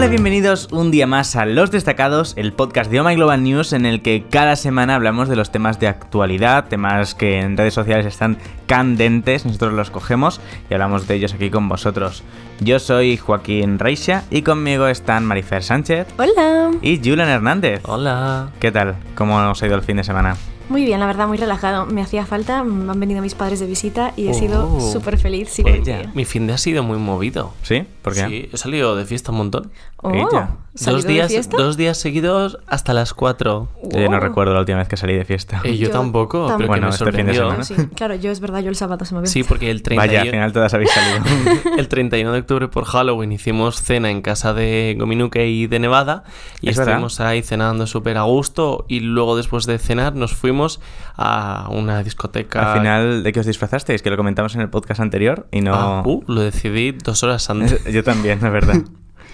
Hola, bienvenidos un día más a Los Destacados, el podcast de Oh My Global News en el que cada semana hablamos de los temas de actualidad, temas que en redes sociales están candentes, nosotros los cogemos y hablamos de ellos aquí con vosotros. Yo soy Joaquín Reixa y conmigo están Marifer Sánchez Hola. y Julian Hernández. Hola. ¿Qué tal? ¿Cómo os ha ido el fin de semana? Muy bien, la verdad, muy relajado. Me hacía falta, me han venido mis padres de visita y he sido Oh. súper feliz. Sí, Ella. Mi fin de ha sido muy movido. ¿Sí? ¿Por qué? Sí, he salido de fiesta un montón. Oh, Ella. ¿Salido Dos días, dos días seguidos hasta las 4. Yo ya no Wow. recuerdo la última vez que salí de fiesta. Eh, yo, tampoco, pero Bueno, que me este fin de sorprendió. semana. Sí. Claro, yo es verdad, yo el sábado se me ve. Sí, porque el 31, Vaya, al final todas habéis salido. el 31 de octubre por Halloween hicimos cena en casa de Gominuque y de Nevada y Es verdad. estuvimos ahí cenando súper a gusto y luego después de cenar nos fuimos a una discoteca. Al final, ¿de qué os disfrazasteis? Que lo comentamos en el podcast anterior y no... Ah, uh, lo decidí dos horas antes. Yo también, la verdad.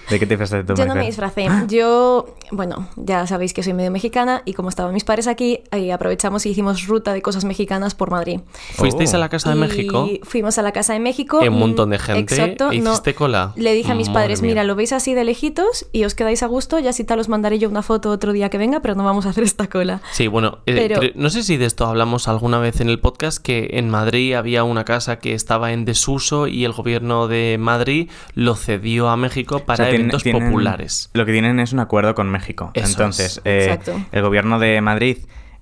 ¿De qué te disfrazaste tú, Yo no me disfracé. Yo, bueno, ya sabéis que soy medio mexicana y como estaban mis padres aquí, ahí aprovechamos y hicimos ruta de cosas mexicanas por Madrid. ¿Fuisteis Oh. a la casa de Y México? Fuimos a la casa de México. Un montón de gente. Exacto. ¿E no. hiciste cola? Le dije a mis Madre padres, mía. mira, lo veis así de lejitos y os quedáis a gusto, ya si tal os mandaré yo una foto otro día que venga, pero no vamos a hacer esta cola. Sí, bueno, eh, Pero- no sé si de esto hablamos alguna vez en el podcast, que en Madrid había una casa que estaba en desuso y el gobierno de Madrid lo cedió a México para O sea, tienen- populares. Lo que tienen es un acuerdo con México. Eso Entonces, es. eh, el gobierno de Madrid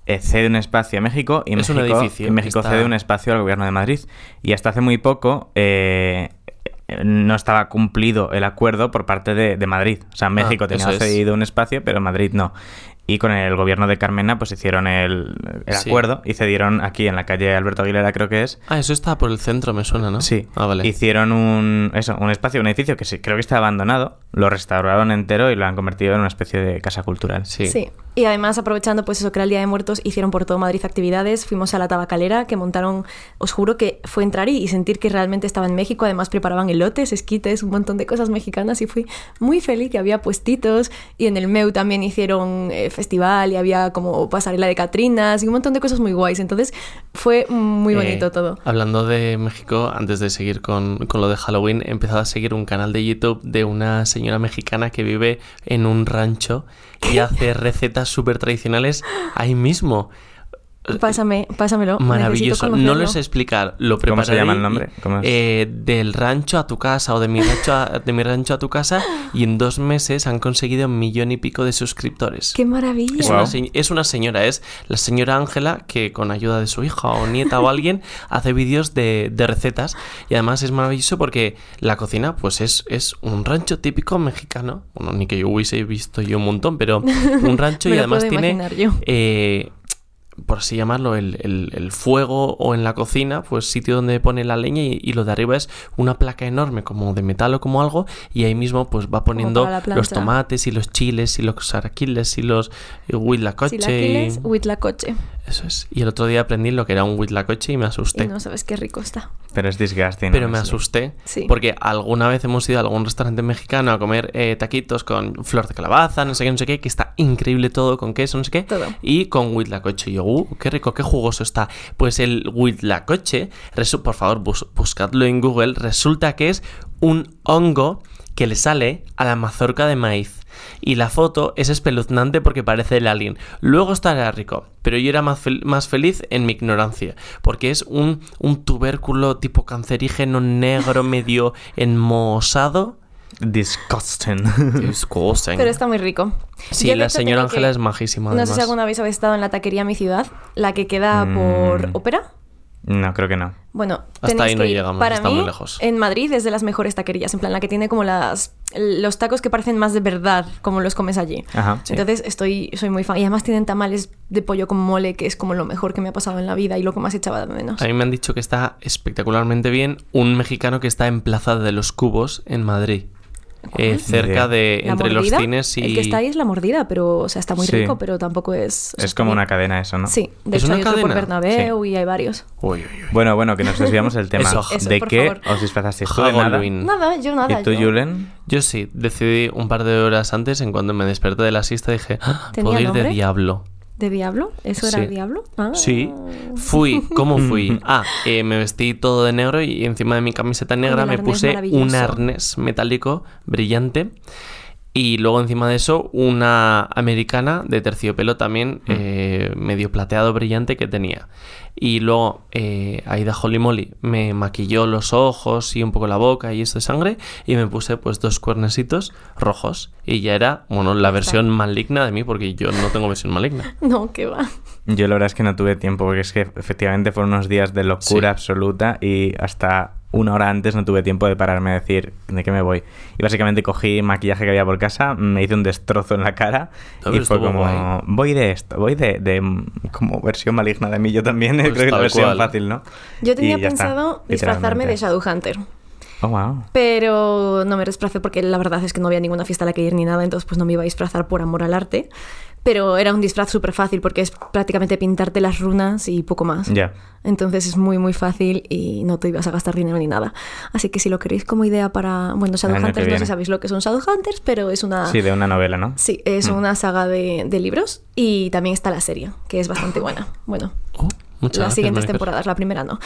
eh, cede un espacio a México y Es un México, edificio y México que está- cede un espacio al gobierno de Madrid. Y hasta hace muy poco eh, no estaba cumplido el acuerdo por parte de, de Madrid. O sea, México tenía Ah, es. cedido un espacio, pero Madrid no. Y con el gobierno de Carmena, pues hicieron el, el Sí. acuerdo y cedieron aquí en la calle Alberto Aguilera, creo que es, Ah, eso está por el centro, me suena, ¿no? Sí. Ah, vale. Hicieron un, eso, un espacio, un edificio que sí, creo que está abandonado, lo restauraron entero y lo han convertido en una especie de casa cultural. Sí. Sí. Y además, aprovechando pues eso que era el Día de Muertos, hicieron por todo Madrid actividades. Fuimos a la tabacalera, que montaron, os juro que fue entrar y, y sentir que realmente estaba en México. Además, preparaban elotes, esquites, un montón de cosas mexicanas y fui muy feliz que había puestitos. Y en el MEU también hicieron eh, festival y había como pasarela de Catrinas y un montón de cosas muy guays. Entonces, fue muy Eh, bonito todo. Hablando de México, antes de seguir con, con lo de Halloween, he empezado a seguir un canal de YouTube de una señora mexicana que vive en un rancho y hace recetas súper tradicionales ahí mismo. Pásame, pásamelo. Maravilloso. No les sé explicar. Lo ¿Cómo se llama el nombre? ¿Cómo es? eh, del rancho a tu casa o de mi rancho a, de mi rancho a tu casa y en dos meses han conseguido un millón y pico de suscriptores. ¡Qué maravilla! Es, una, se- es una señora, es la señora Ángela que con ayuda de su hija o nieta o alguien hace vídeos de, de recetas y además es maravilloso porque la cocina pues es, es un rancho típico mexicano, bueno, ni que yo hubiese visto yo un montón, pero un rancho y además tiene, yo. eh, por así llamarlo, el, el- el fuego o en la cocina, pues sitio donde pone la leña y, y lo de arriba es una placa enorme como de metal o como algo y ahí mismo pues va poniendo los tomates y los chiles y los araquiles y los huitlacoche y... huitlacoche. Eso es. Y el otro día aprendí lo que era un huitlacoche y me asusté. Y no sabes qué rico está. Pero es disgusting. Pero me asusté Sí. porque alguna vez hemos ido a algún restaurante mexicano a comer eh, taquitos con flor de calabaza, no sé qué, no sé qué, que está increíble todo con queso, no sé qué. Todo. Y con huitlacoche. Y yo, uh, qué rico, qué jugoso está. Pues el huitlacoche, por favor, bus- buscadlo en Google, resulta que es un hongo que le sale a la mazorca de maíz. Y la foto es espeluznante porque parece el alien. Luego estará rico, pero yo era más, fel- más feliz en mi ignorancia, porque es un, un tubérculo tipo cancerígeno negro medio enmosado. Disgusting. Disgusting. Pero está muy rico. Sí, Yo, la señora Ángela es majísima. No sé si alguna vez habéis estado en la taquería Mi Ciudad, la que queda por Mm. Ópera. No, creo que no. Bueno, Hasta ahí no que ir. llegamos, Para está mí, muy lejos. En Madrid es de las mejores taquerías, en plan la que tiene como las los tacos que parecen más de verdad, como los comes allí. Ajá. sí. Entonces estoy soy muy fan y además tienen tamales de pollo con mole, que es como lo mejor que me ha pasado en la vida y lo que más echaba de menos. A mí me han dicho que está espectacularmente bien un mexicano que está en Plaza de los Cubos en Madrid. Eh, cerca de La entre los mordida, cines y El que está ahí es la mordida, pero o sea, está muy Sí. rico, pero tampoco es... o sea, Es como una cadena eso, ¿no? Sí, de ¿Es hecho una hay otro por cadena? Bernabéu y hay varios. Uy, uy, uy. Bueno, bueno, que nos desviamos del tema. Eso. Eso, ¿De qué favor. os disfrazasteis tú de nada? Nada, yo nada. ¿Y tú, yo- Julen? Yo sí, decidí un par de horas antes, en cuando me desperté de la siesta, dije, "Ah, ¿Tenía puedo ir de nombre? diablo. ¿De Diablo? ¿Eso era Sí. Diablo? Ah. Sí, fui. ¿Cómo fui? Ah, eh, me vestí todo de negro y encima de mi camiseta negra me puse un arnés metálico brillante. Y luego encima de eso, una americana de terciopelo también, Mm. eh, medio plateado brillante que tenía. Y luego eh, Aida Holly Molly me maquilló los ojos y un poco la boca y esto de sangre. Y me puse pues dos cuernecitos rojos. Y ya era, bueno, la versión maligna de mí, porque yo no tengo versión maligna. No, que va. Yo la verdad es que no tuve tiempo, porque es que efectivamente fueron unos días de locura Sí. absoluta y hasta una hora antes no tuve tiempo de pararme a decir de qué me voy. Y básicamente cogí maquillaje que había por casa, me hice un destrozo en la cara No, y fue como, guay. voy de esto, voy de, de, mm, como versión maligna de mí yo también, Pues creo que es la versión cual. fácil, ¿no? Yo tenía ya está, pensado disfrazarme de. Shadowhunter. Oh, wow. Pero no me disfracé porque la verdad es que no había ninguna fiesta a la que ir ni nada, entonces pues no me iba a disfrazar por amor al arte. Pero era un disfraz súper fácil porque es prácticamente pintarte las runas y poco más. Ya. Entonces es muy muy fácil y no te ibas a gastar dinero ni nada. Así que si lo queréis como idea para... Bueno, Shadowhunters, no sé si sabéis lo que son Shadowhunters, pero es una... Sí, de una novela, ¿no? Sí, es Mm. una saga de, de libros y también está la serie, que es bastante buena. Bueno, Oh, muchas las gracias, siguientes temporadas, la primera no.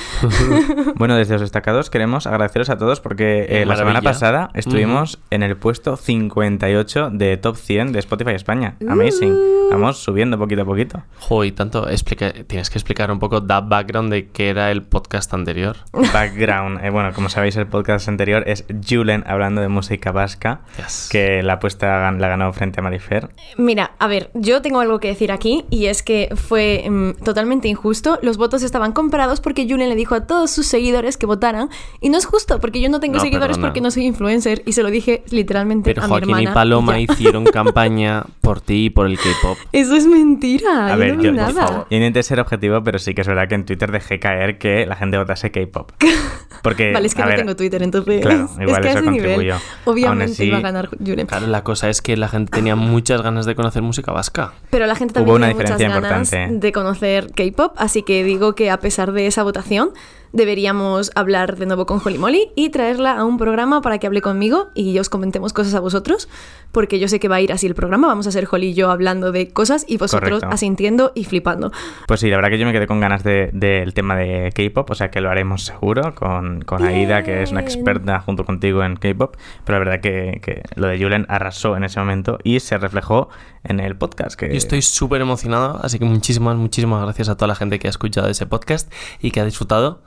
Bueno, desde los destacados queremos agradeceros a todos porque eh, la semana pasada estuvimos en el puesto 58 de Top 100 de Spotify España. Amazing. Uh. Vamos subiendo poquito a poquito. Jo, y tanto, explica, tienes que explicar un poco da background de qué era el podcast anterior. Background. Eh, bueno, como sabéis, el podcast anterior es Julen hablando de música vasca, Yes. que la apuesta la ganó frente a Marifer. Mira, a ver, yo tengo algo que decir aquí y es que fue mm, totalmente injusto. Los votos estaban comprados porque Julen le dijo a todos sus seguidores que votaran y no es justo porque yo no tengo No, seguidores perdona. porque no soy influencer y se lo dije literalmente Pero a mi Joaquín hermana. y Paloma hicieron campaña por ti y por el K-pop. Eso es mentira. A yo ver, no vi yo, nada. por favor. yo intenté ser objetivo, pero sí que es verdad que en Twitter dejé caer que la gente votase K-pop. Porque, Vale, es que a no ver, tengo Twitter, entonces. Claro, es igual que a eso contribuyó. obviamente así- iba a ganar Julen. Claro, la cosa es que la gente tenía muchas ganas de conocer música vasca. Pero la gente Hubo también una tiene muchas diferencia ganas importante. de conocer K-pop, así que digo que a pesar de esa votación, deberíamos hablar de nuevo con Holly Molly y traerla a un programa para que hable conmigo y os comentemos cosas a vosotros, porque yo sé que va a ir así el programa, vamos a ser Holly y yo hablando de cosas y vosotros Correcto. asintiendo y flipando. Pues sí, la verdad que yo me quedé con ganas de- del tema de K-pop, o sea que lo haremos seguro con, con Aida, que es una experta junto contigo en K-pop, pero la verdad que, que lo de Julen arrasó en ese momento y se reflejó en el podcast. Que... Yo estoy súper emocionado, así que muchísimas, muchísimas gracias a toda la gente que ha escuchado ese podcast y que ha disfrutado.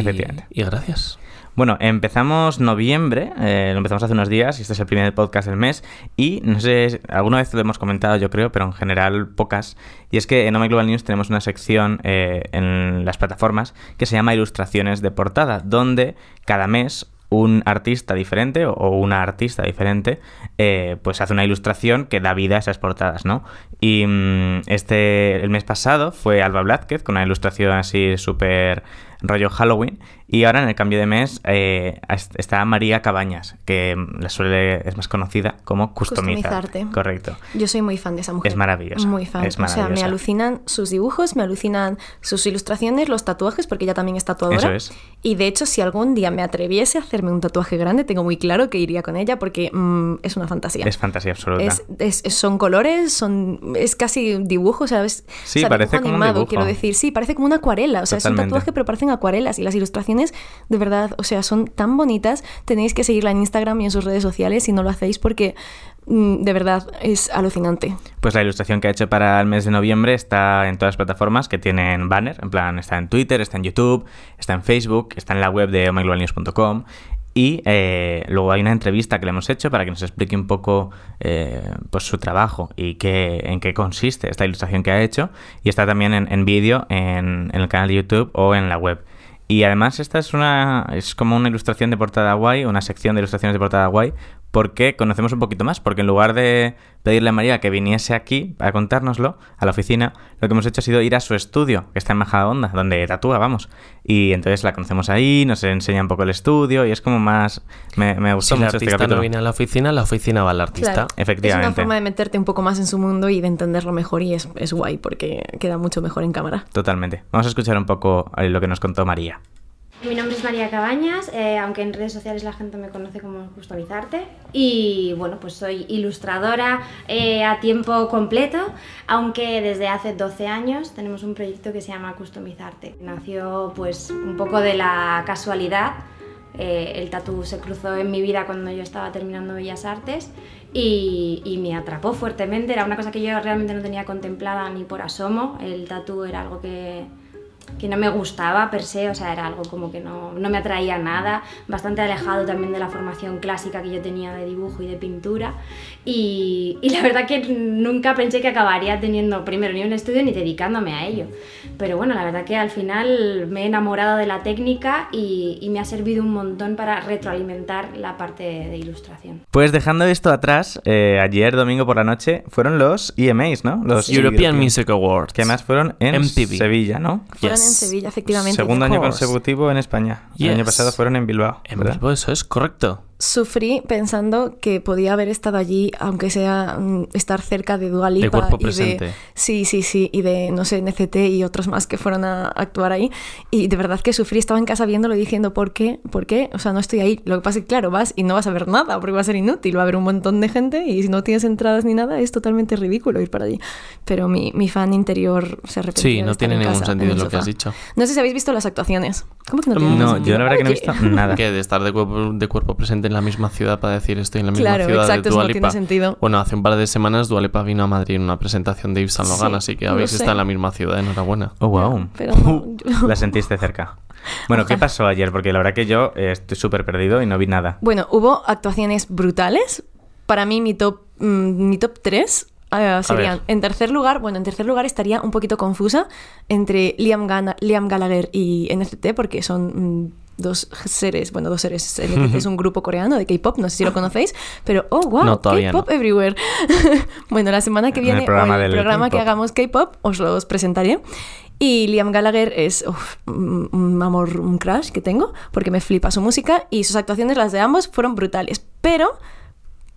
Efectivamente. y gracias. Bueno, empezamos noviembre, eh, lo empezamos hace unos días y este es el primer podcast del mes y no sé, alguna vez lo hemos comentado yo creo, pero en general pocas. Y es que en My Global News tenemos una sección eh, en las plataformas que se llama Ilustraciones de portada, donde cada mes un artista diferente o- o una artista diferente eh, pues hace una ilustración que da vida a esas portadas, ¿no? Y mm, este, el mes pasado fue Alba Blázquez con una ilustración así súper rollo Halloween y ahora en el cambio de mes eh, est- está María Cabañas que mm, la suele es más conocida como Customizarte. Customizarte. Correcto. Yo soy muy fan de esa mujer. Es maravillosa, Muy fan. es O sea, me maravillosa. alucinan sus dibujos, me alucinan sus ilustraciones, los tatuajes, porque ella también es tatuadora. Eso es. Y de hecho, si algún día me atreviese a hacerme un tatuaje grande, tengo muy claro que iría con ella porque mm, es una fantasía. Es fantasía absoluta. Es- es- es- son colores, son es casi dibujo, ¿sabes? Sí, o sea, parece como un animado, dibujo. quiero decir. Sí, parece como una acuarela. O sea, es Totalmente. un tatuaje, pero parecen acuarelas. Y las ilustraciones, de verdad, o sea, son tan bonitas. Tenéis que seguirla en Instagram y en sus redes sociales si no lo hacéis porque, mm, de verdad, es alucinante. Pues la ilustración que ha hecho para el mes de noviembre está en todas las plataformas que tienen banner. En plan, está en Twitter, está en YouTube, está en Facebook, está en la web de omyglobalnews.com. Y eh, luego hay una entrevista que le hemos hecho para que nos explique un poco eh, pues su trabajo y qué, en qué consiste esta ilustración que ha hecho. Y está también en, vídeo en el canal de YouTube o en la web. Y además esta es una es como una ilustración de portada guay, una sección de ilustraciones de portada guay, porque conocemos un poquito más, porque en lugar de pedirle a María que viniese aquí para contárnoslo a la oficina, lo que hemos hecho ha sido ir a su estudio, que está en Majadahonda, donde tatúa, vamos. Y entonces la conocemos ahí, nos enseña un poco el estudio y es como más me, me gustó Si el mucho este artista capítulo. no viene a la oficina, la oficina va al artista. Claro. Efectivamente. Es una forma de meterte un poco más en su mundo y de entenderlo mejor y es, es guay porque queda mucho mejor en cámara. Totalmente. Vamos a escuchar un poco eh, lo que nos contó María. Mi nombre es María Cabañas, eh, aunque en redes sociales la gente me conoce como Customizarte. Y bueno, pues soy ilustradora eh, a tiempo completo, aunque desde hace 12 años tenemos un proyecto que se llama Customizarte. Nació pues un poco de la casualidad Eh, el tatú se cruzó en mi vida cuando yo estaba terminando Bellas Artes y, y me atrapó fuertemente. Era una cosa que yo realmente no tenía contemplada ni por asomo. El tatú era algo que, que no me gustaba per se, o sea, era algo como que no, no, me atraía nada, bastante alejado también de la formación clásica que yo tenía de dibujo y de pintura. Y, y, la verdad que nunca pensé que acabaría teniendo primero ni un estudio ni dedicándome a ello. Pero bueno, la verdad que al final me he enamorado de la técnica y, y me ha servido un montón para retroalimentar la parte de, de ilustración. Pues dejando esto atrás, eh, ayer domingo por la noche fueron los EMAs, ¿no? Los sí. European Music Awards. Que además fueron en MTV. Sevilla, ¿no? Yes. En Sevilla, efectivamente. Segundo año consecutivo en España. Yes. El año pasado fueron en Bilbao. En Bilbao, eso es correcto. Sufrí pensando que podía haber estado allí, aunque sea um, estar cerca de Dua Lipa de cuerpo y presente. de sí, sí, sí, y de no sé NCT y otros más que fueron a actuar ahí y de verdad que sufrí, estaba en casa viéndolo y diciendo ¿por qué? ¿Por qué? O sea, no estoy ahí. Lo que pasa es que claro, vas y no vas a ver nada porque va a ser inútil, va a haber un montón de gente y si no tienes entradas ni nada es totalmente ridículo ir para allí. Pero mi, mi fan interior se arrepentió. Sí, no tiene en ningún casa, sentido en lo que has dicho. No sé si habéis visto las actuaciones. ¿Cómo que no tiene No, yo la verdad que no he visto nada. Que de estar de cuerpo, de cuerpo presente en la misma ciudad para decir estoy en la misma Claro, ciudad exacto, de Dua no tiene sentido. Bueno, hace un par de semanas Dua Lipa vino a Madrid en una presentación de Yves Saint Laurent, Sí, así que habéis estado en la misma ciudad, enhorabuena. Oh, wow. Pero no, yo- La sentiste cerca. Bueno, ¿qué pasó ayer? Porque la verdad que yo eh, estoy súper perdido y no vi nada. Bueno, hubo actuaciones brutales. Para mí, mi top, mm, mi top 3 serían, en tercer lugar, bueno, en tercer lugar estaría un poquito confusa entre Liam, Gana- Liam Gallagher y NCT, porque son mm, dos seres, bueno, dos seres. Es un grupo coreano de K-pop, no sé si lo conocéis, pero oh, wow, No, K-pop no. everywhere. bueno, la semana que En viene, el programa o el programa que hagamos K-pop, os los presentaré. Y Liam Gallagher es uf, un un amor, un crush que tengo, porque me flipa su música y sus actuaciones, las de ambos, fueron brutales. Pero,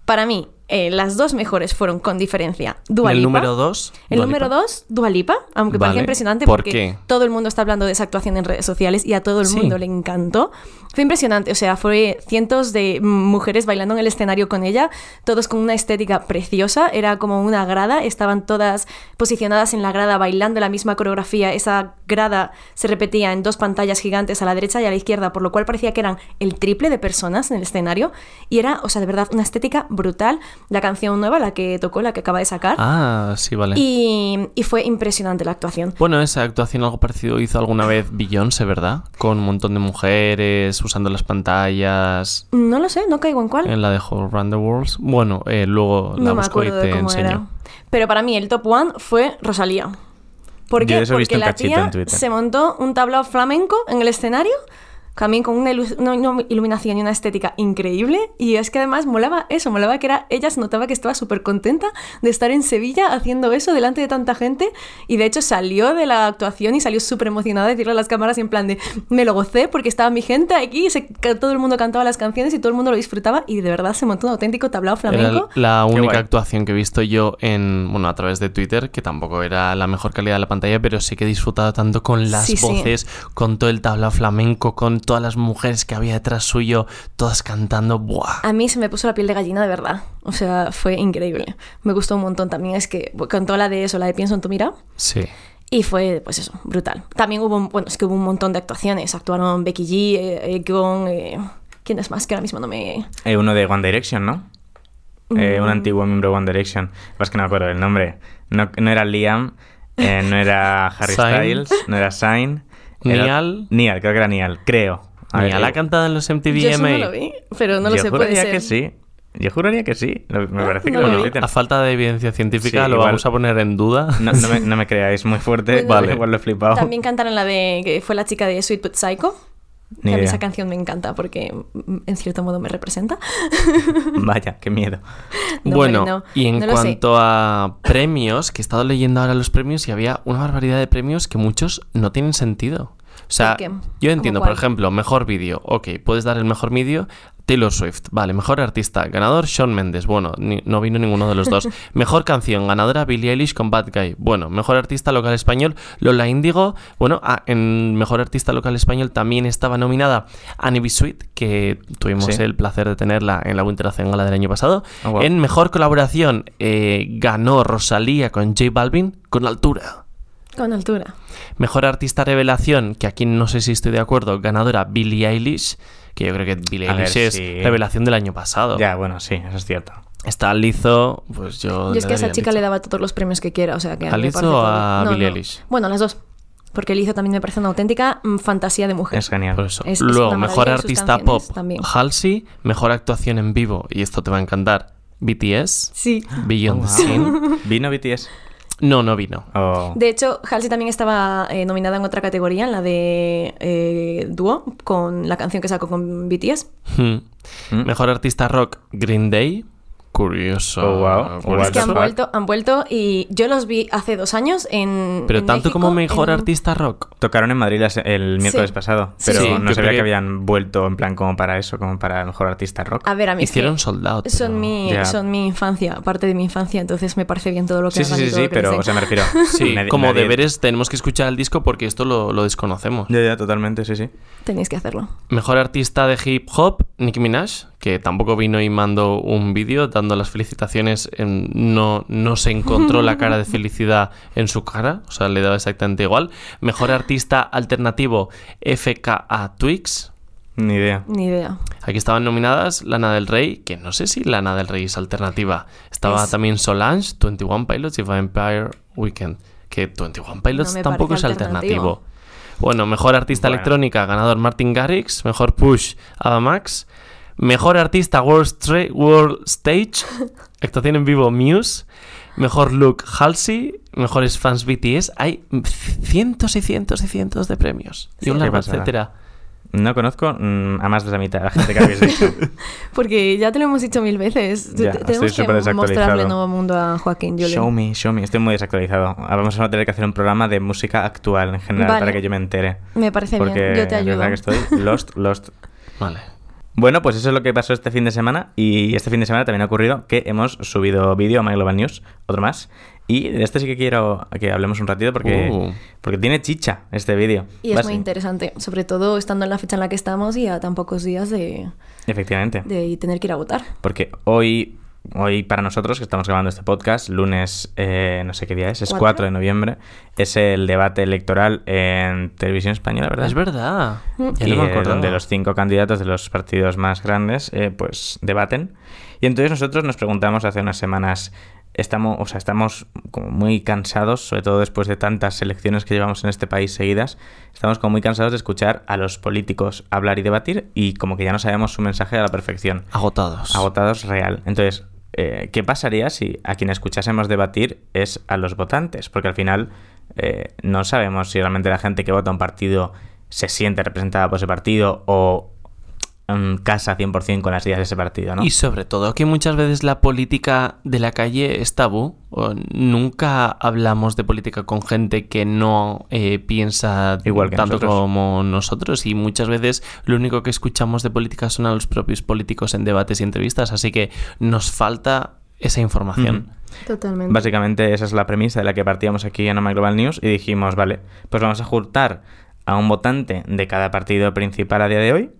para mí, eh, las dos mejores fueron con diferencia. Dua el número 2. El número dos, Dualipa, aunque Vale. parece impresionante ¿Por porque qué? todo el mundo está hablando de esa actuación en redes sociales y a todo el Sí. mundo le encantó. Fue impresionante, o sea, fue cientos de mujeres bailando en el escenario con ella, todos con una estética preciosa, era como una grada, estaban todas posicionadas en la grada bailando la misma coreografía, esa grada se repetía en dos pantallas gigantes a la derecha y a la izquierda, por lo cual parecía que eran el triple de personas en el escenario y era, o sea, de verdad, una estética brutal. La canción nueva, la que tocó, la que acaba de sacar. Ah, sí, vale. Y, y fue impresionante la actuación. Bueno, esa actuación algo parecido hizo alguna vez Beyoncé, ¿verdad? Con un montón de mujeres usando las pantallas No lo sé, no caigo en cuál. en la de Run the World. Bueno, eh, luego la no me busco y acuerdo te enseño. era. Pero para mí el top one fue Rosalía. ¿Por qué? Porque la tía se montó un tablao flamenco en el escenario, también con una, ilu- una- una iluminación y una estética increíble. Y es que además molaba eso, molaba que era, ella se notaba que estaba súper contenta de estar en Sevilla haciendo eso delante de tanta gente. Y de hecho salió de la actuación y salió súper emocionada de decirle a las cámaras en plan de, me lo gocé porque estaba mi gente aquí, se, que todo el mundo cantaba las canciones y todo el mundo lo disfrutaba. Y de verdad se montó un auténtico tablao Era flamenco. la Qué única actuación que he visto yo en, bueno, a través de Twitter, que tampoco era la mejor calidad de la pantalla, pero sí que he disfrutado tanto con las Sí, sí. voces, con todo el tablao flamenco, con todas las mujeres que había detrás suyo, todas cantando. ¡Buah! A mí se me puso la piel de gallina de verdad. O sea, fue increíble. Me gustó un montón también. Es que cantó la de eso, la de Pienso en tu mira. Sí. Y fue, pues eso, brutal. También hubo, un- bueno, es que hubo un montón de actuaciones. Actuaron Becky G, eh, Egon, eh, ¿quién es más? Que ahora mismo no me... Eh, uno de One Direction, ¿no? Eh, Mm. un antiguo miembro de One Direction. Lo que pasa es que no me acuerdo del nombre. No, no era Liam, eh, no era Harry. Styles, no era Zayn. Era- Niall. Niall, creo que era Niall, creo. A ver, Mira, la eh, ha cantado en los MTV Yo eso no lo vi, pero no lo yo sé, puede juraría ser. que sí. Yo juraría que sí. Lo- Me parece que no lo vi. A falta de evidencia científica, Sí, lo igual- vamos a poner en duda. No, no me, no me creáis muy fuerte. Bueno, Vale. igual lo he flipado. También cantaron la de, que fue la chica de Sweet But Psycho. Ni Que a mí idea. esa canción me encanta porque mm, en cierto modo me representa. Vaya, qué miedo. No, bueno, no, y en no lo sé. cuanto a premios, que he estado leyendo ahora los premios y había una barbaridad de premios que muchos no tienen sentido. O sea, yo ¿Cómo entiendo, por ejemplo, mejor vídeo. Ok, puedes dar el mejor vídeo. Taylor Swift, vale, mejor artista, ganador Shawn Mendes, bueno, ni- no vino ninguno de los dos. Mejor canción, ganadora Billie Eilish con Bad Guy, bueno, mejor artista local español Lola Índigo, bueno, ah, en mejor artista local español también estaba nominada Annie B. Sweet, que tuvimos Sí. el placer de tenerla en la Winter Gala del año pasado. Oh, wow. En mejor colaboración eh, ganó Rosalía con J Balvin con altura. Con altura. Mejor artista revelación, que aquí no sé si estoy de acuerdo, ganadora Billie Eilish, que yo creo que Billie Eilish es sí. revelación del año pasado. Ya, bueno, sí, eso es cierto. Está Lizzo, pues yo... Yo es que a esa chica Lizzo. le daba todos los premios que quiera, o sea que ¿A Lizzo o a No, Billie no. Eilish? Bueno, las dos. Porque Lizzo también me parece una auténtica mm, fantasía de mujer. Es genial. Por eso. Es- es Luego, mejor artista pop, también. Halsey. Mejor actuación en vivo, y esto te va a encantar, BTS. Sí. Beyond Oh, the. Scene. ¿Vino BTS? No, no vino. O- De hecho, Halsey también estaba eh, nominada en otra categoría, en la de eh, dúo, con la canción que sacó con BTS. Hmm. ¿Mm? Mejor artista rock, Green Day. Curioso. Oh, wow. curioso. Es que han vuelto, han vuelto y yo los vi hace dos años en. Pero en tanto México, como mejor en- artista rock. Tocaron en Madrid el miércoles Sí. pasado, Sí. pero Sí, no yo sabía que que- habían vuelto en plan como para eso, como para mejor artista rock. A ver, a mí Hicieron sold out. Son pero- mi, son mi infancia, parte de mi infancia, entonces me parece bien todo lo que Sí, sí, hagan sí, sí, les pero o sea, me refiero. Sí, nadie- como nadie- deberes tenemos que escuchar el disco porque esto lo, lo desconocemos. Ya, ya, totalmente, sí, sí. Tenéis que hacerlo. Mejor artista de hip hop, Nicki Minaj, que tampoco vino y mandó un vídeo dando las felicitaciones. en- no, no se encontró la cara de felicidad en su cara, o sea, le daba exactamente igual. Mejor artista alternativo, FKA Twix. Ni idea. Ni idea. Aquí estaban nominadas Lana del Rey, que no sé si Lana del Rey es alternativa. Estaba Es- también Solange, 21 Pilots y Vampire Weekend. Que 21 Pilots No tampoco es alternativo. alternativo. Bueno, mejor artista Bueno. electrónica, ganador Martin Garrix. Mejor push, Ava Max. Mejor artista World, Stra- World Stage, actuación en vivo Muse. Mejor look Halsey. Mejores fans BTS. Hay cientos y cientos y cientos de premios. Y Sí, un qué largo pasada. etcétera. No conozco mm, a más de la mitad de la gente que habéis dicho. Porque ya te lo hemos dicho mil veces. Ya, estoy Tenemos que mostrarle nuevo mundo a Joaquín show me, show me. Estoy muy desactualizado. Ahora vamos a tener que hacer un programa de música actual en general Vale. para que yo me entere. Me parece Porque bien, yo te de verdad ayudo. que estoy lost, lost. Vale. Bueno, pues eso es lo que pasó este fin de semana. Y este fin de semana también ha ocurrido que hemos subido vídeo a My Global News, otro más. Y de este sí que quiero que hablemos un ratito porque, Uh. porque tiene chicha este vídeo. Y es Vas- muy interesante, sobre todo estando en la fecha en la que estamos y a tan pocos días de, Efectivamente. de tener que ir a votar. Porque hoy, hoy para nosotros que estamos grabando este podcast, lunes, eh, no sé qué día es, es ¿Cuatro? 4 de noviembre, es el debate electoral en televisión española, ¿verdad? Es verdad. Ya y, no me eh, donde los cinco candidatos de los partidos más grandes eh, pues debaten. Y entonces nosotros nos preguntamos hace unas semanas, estamos, o sea, estamos como muy cansados, sobre todo después de tantas elecciones que llevamos en este país seguidas, estamos como muy cansados de escuchar a los políticos hablar y debatir y como que ya no sabemos su mensaje a la perfección. Agotados. Agotados real. Entonces, eh, ¿qué pasaría si a quien escuchásemos debatir es a los votantes? Porque al final eh, no sabemos si realmente la gente que vota un partido se siente representada por ese partido o casa 100% con las ideas de ese partido, ¿no? Y sobre todo que muchas veces la política de la calle es tabú. O nunca hablamos de política con gente que no eh, piensa Igual que tanto nosotros. como nosotros. Y muchas veces lo único que escuchamos de política son a los propios políticos en debates y entrevistas. Así que nos falta esa información. Totalmente. Básicamente esa es la premisa de la que partíamos aquí en Oma Global News y dijimos, vale, pues vamos a juntar a un votante de cada partido principal a día de hoy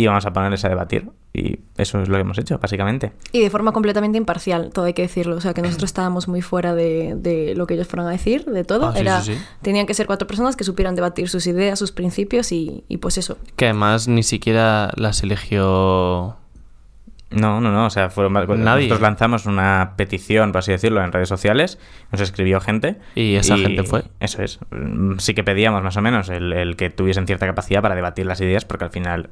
y vamos a ponerles a debatir. Y eso es lo que hemos hecho, básicamente. Y de forma completamente imparcial, todo hay que decirlo. O sea, que nosotros estábamos muy fuera de, de lo que ellos fueran a decir, de todo. Ah, sí, Era, sí, sí. Tenían que ser cuatro personas que supieran debatir sus ideas, sus principios y, y pues eso. Que además ni siquiera las eligió No, no, no. O sea, fueron, Nadie. nosotros lanzamos una petición, por así decirlo, en redes sociales. Nos escribió gente. Y esa gente fue. Eso es. Sí que pedíamos más o menos el, el que tuviesen cierta capacidad para debatir las ideas, porque al final,